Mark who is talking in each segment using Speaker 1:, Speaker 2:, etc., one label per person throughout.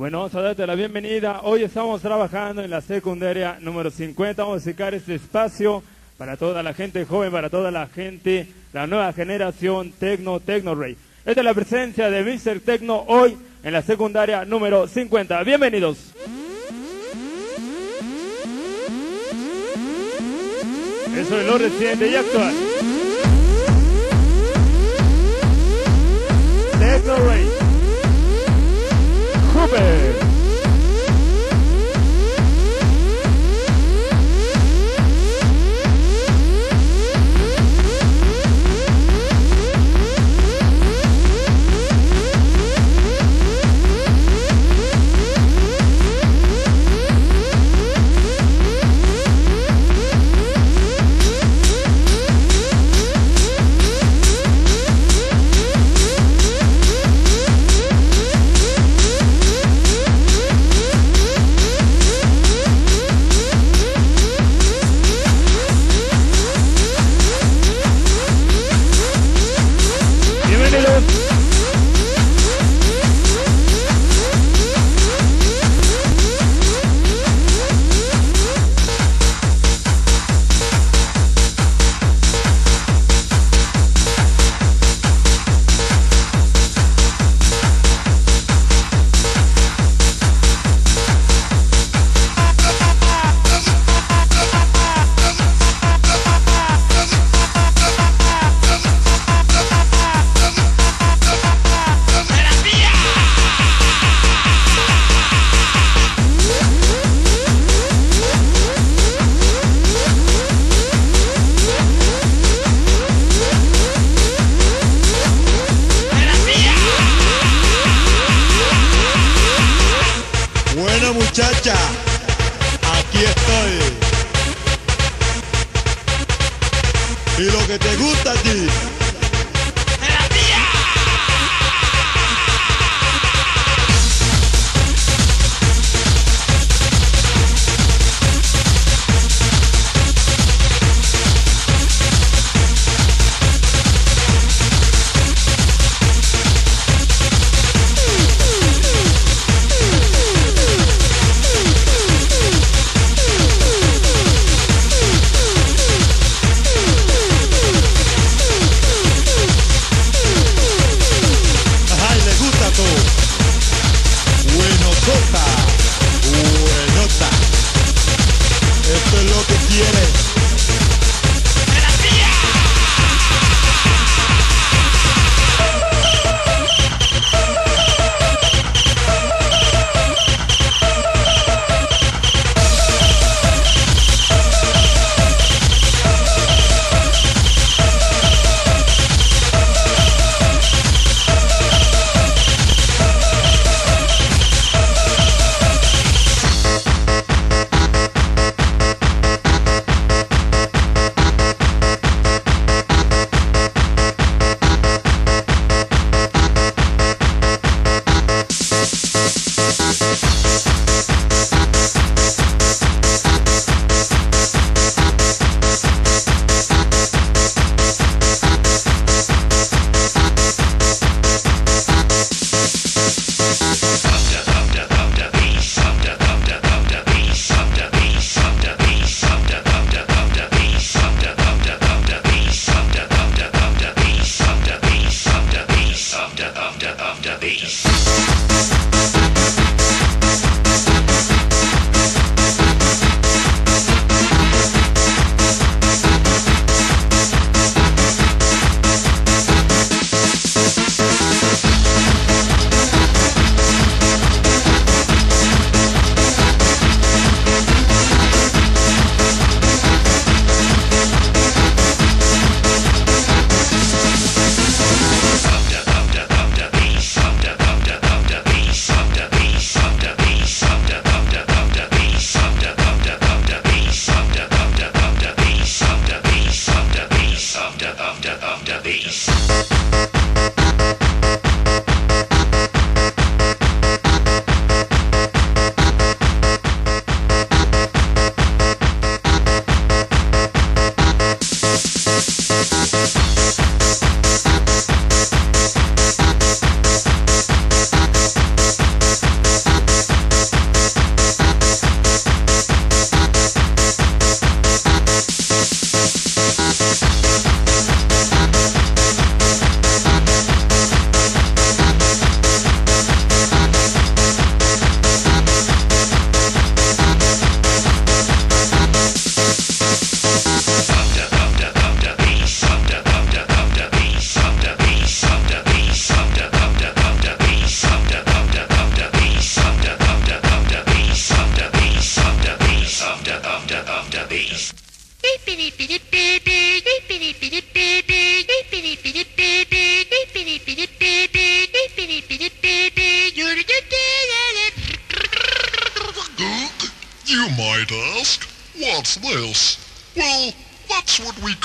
Speaker 1: Bueno, vamos a darte la bienvenida. Hoy estamos trabajando en la secundaria número 50. Vamos a dedicar este espacio para toda la gente joven, para toda la gente, la nueva generación Tecno, Tecno Rey. Esta es la presencia de Mr. Tecno hoy en la secundaria número 50. Bienvenidos. Eso es lo reciente y actual. Tecno Rey.
Speaker 2: Rubens.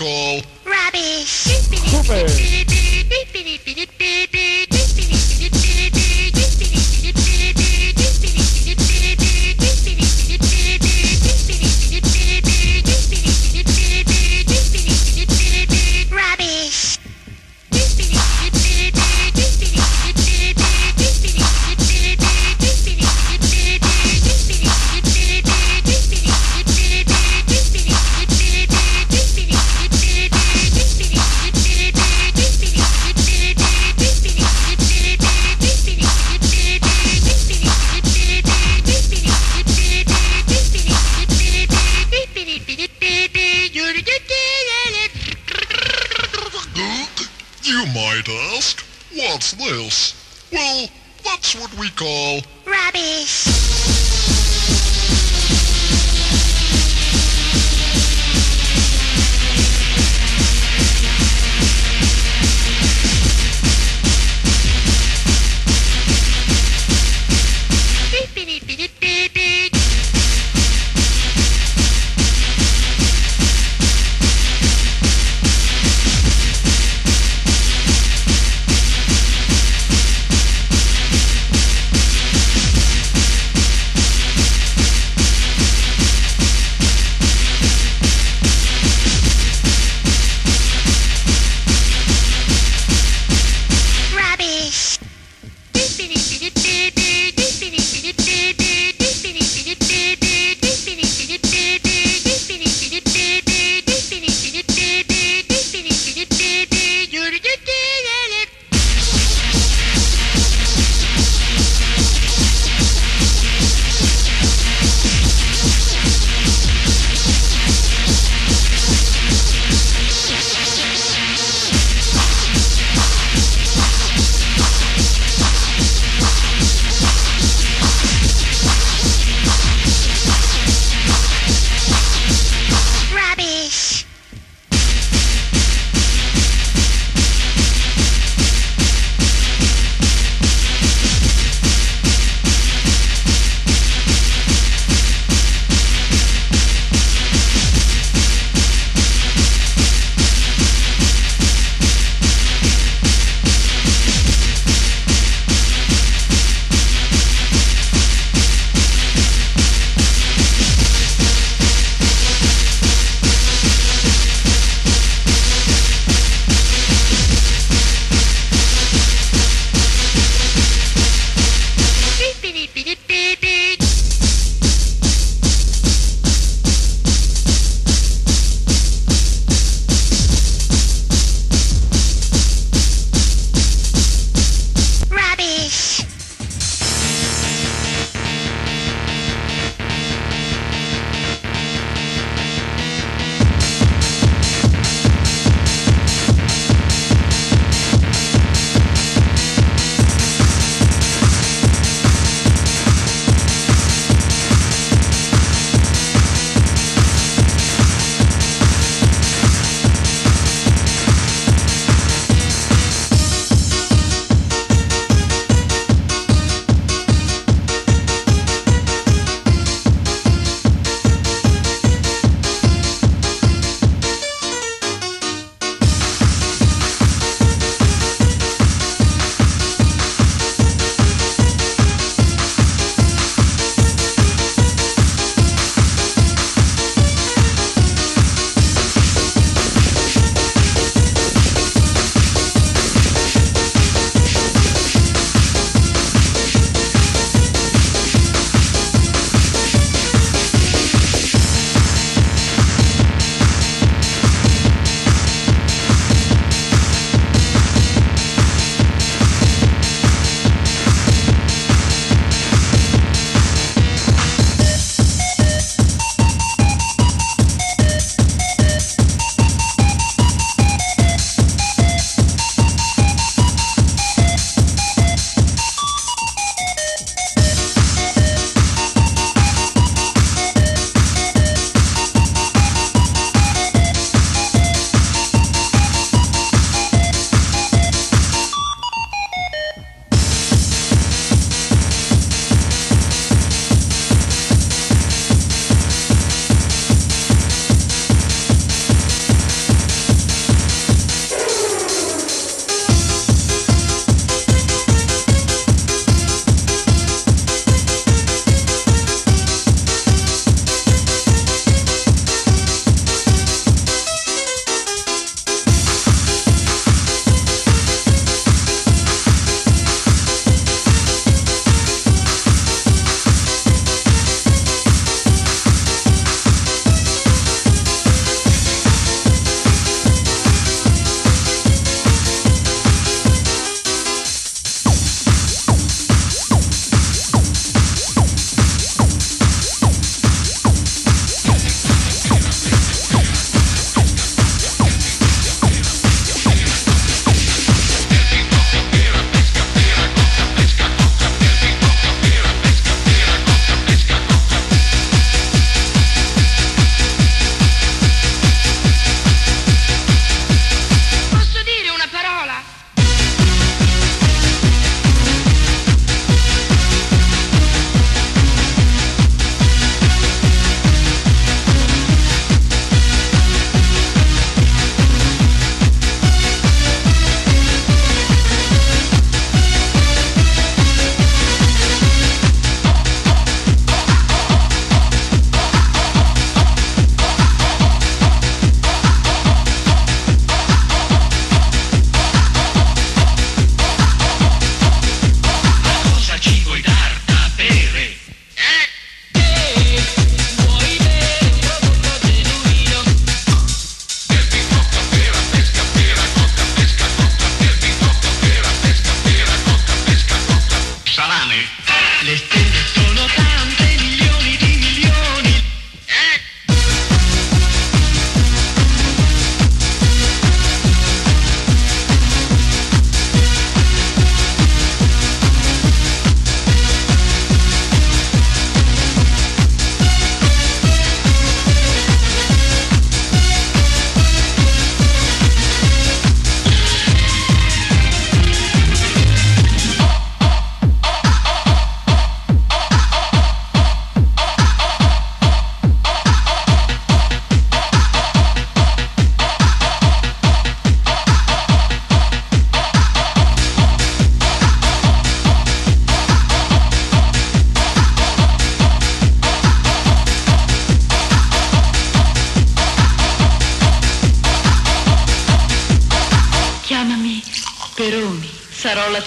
Speaker 2: Call
Speaker 3: Rubbish. Rubbish.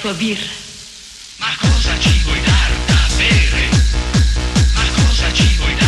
Speaker 4: tua birra.
Speaker 5: Ma cosa ci vuoi dar da bere? Ma cosa ci vuoi dar?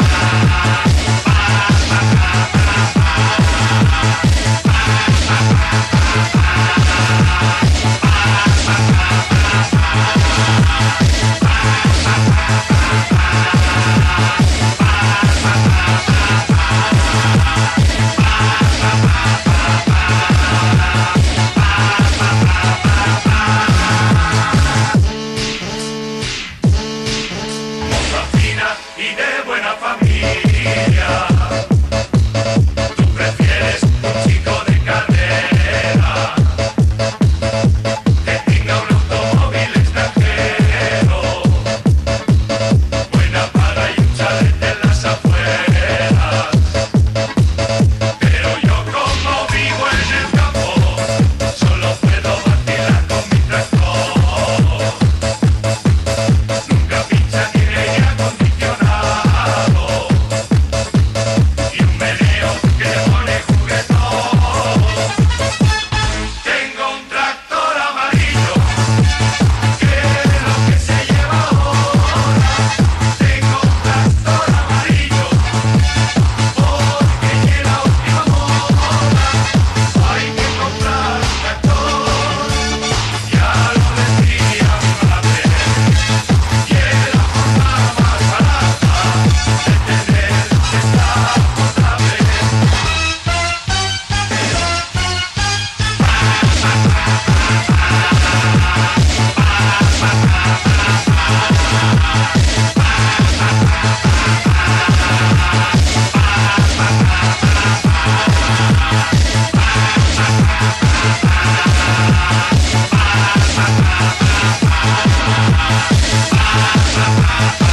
Speaker 1: Ha ha
Speaker 6: ha!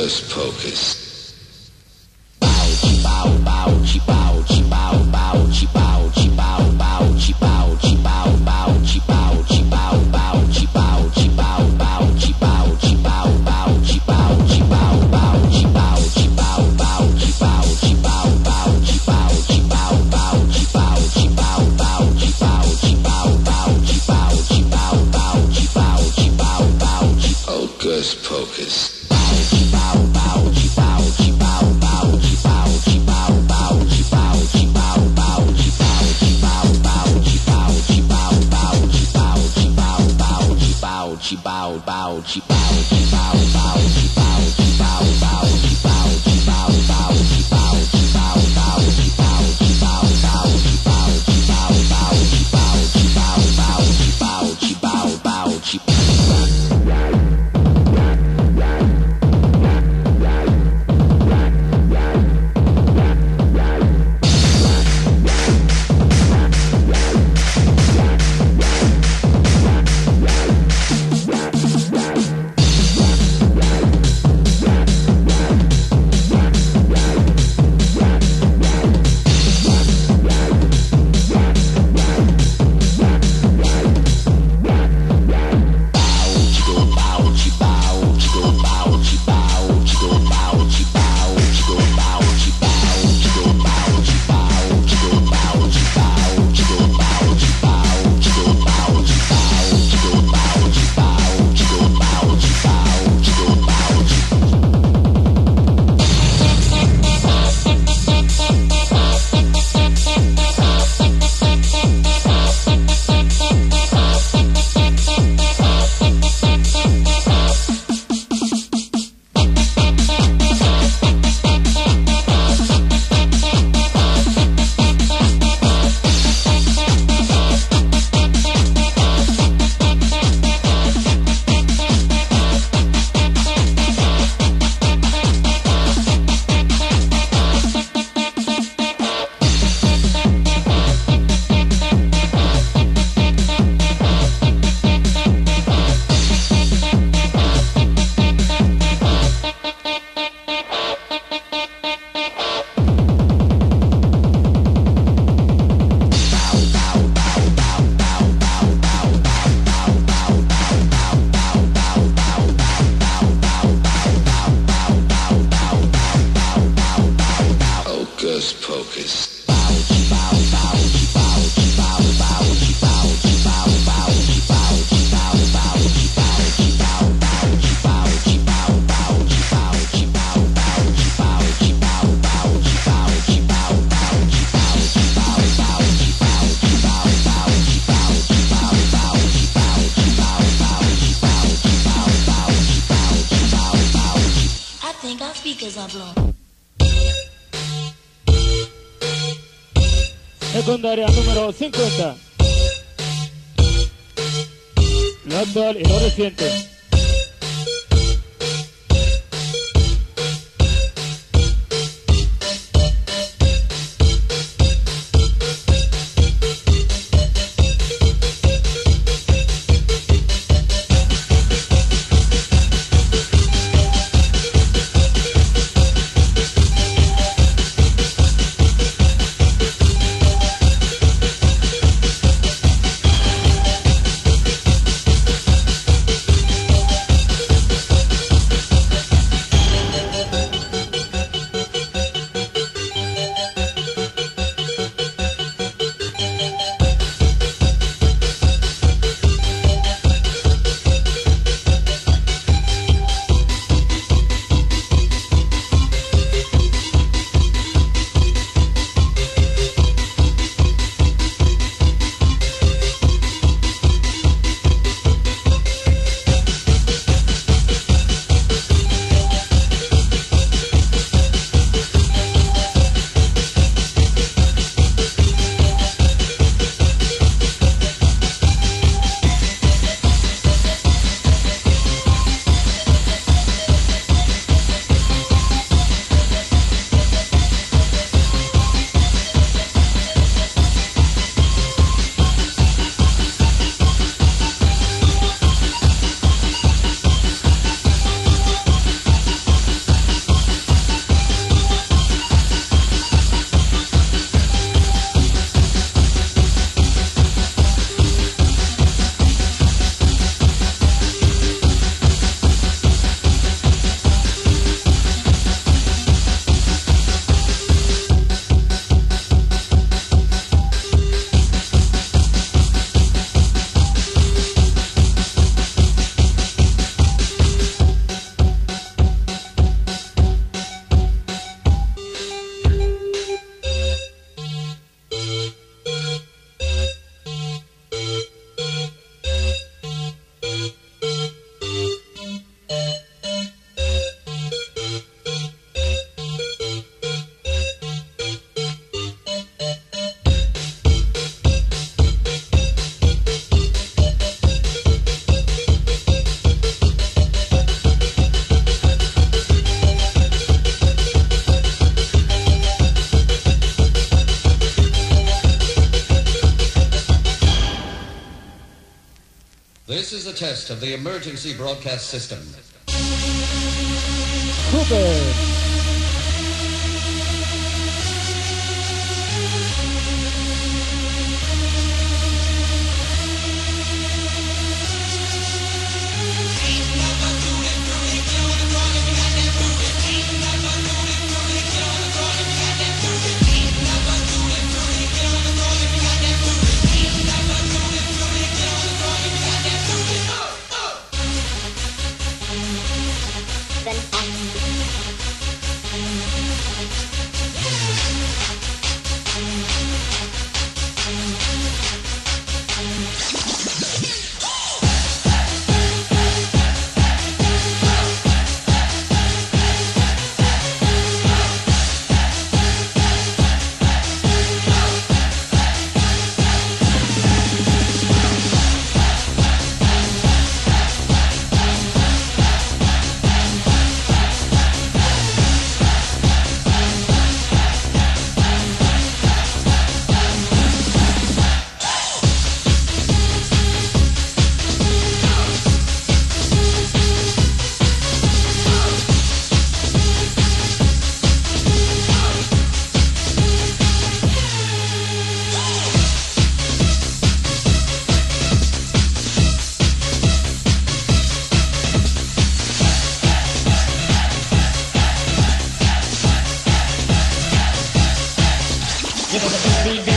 Speaker 6: reverse focus. Test of the emergency broadcast system.
Speaker 1: Cooper.
Speaker 6: Eu us a CD.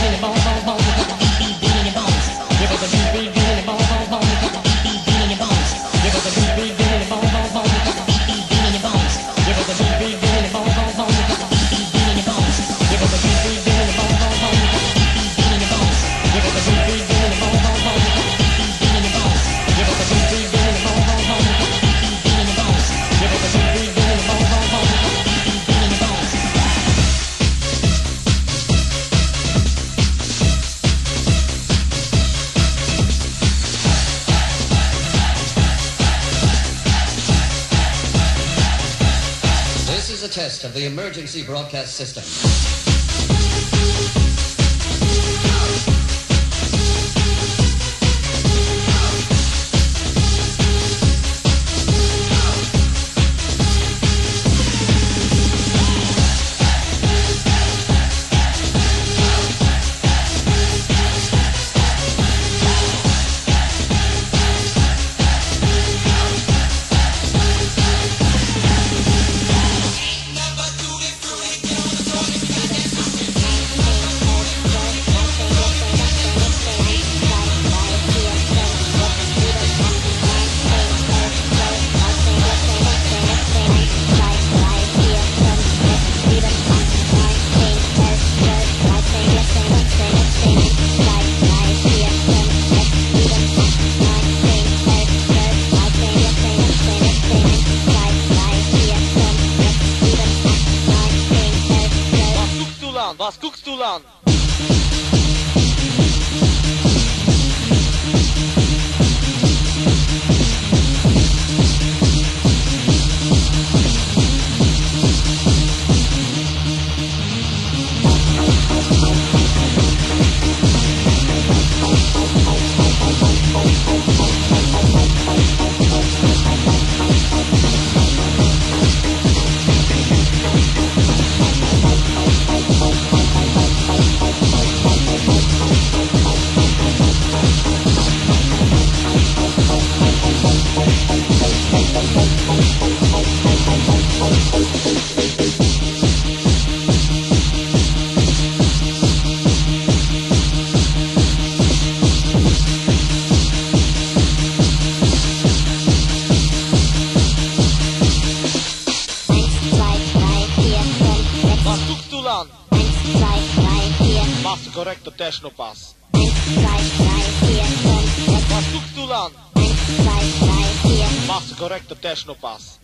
Speaker 6: The emergency broadcast system.
Speaker 2: mexe
Speaker 7: no passe.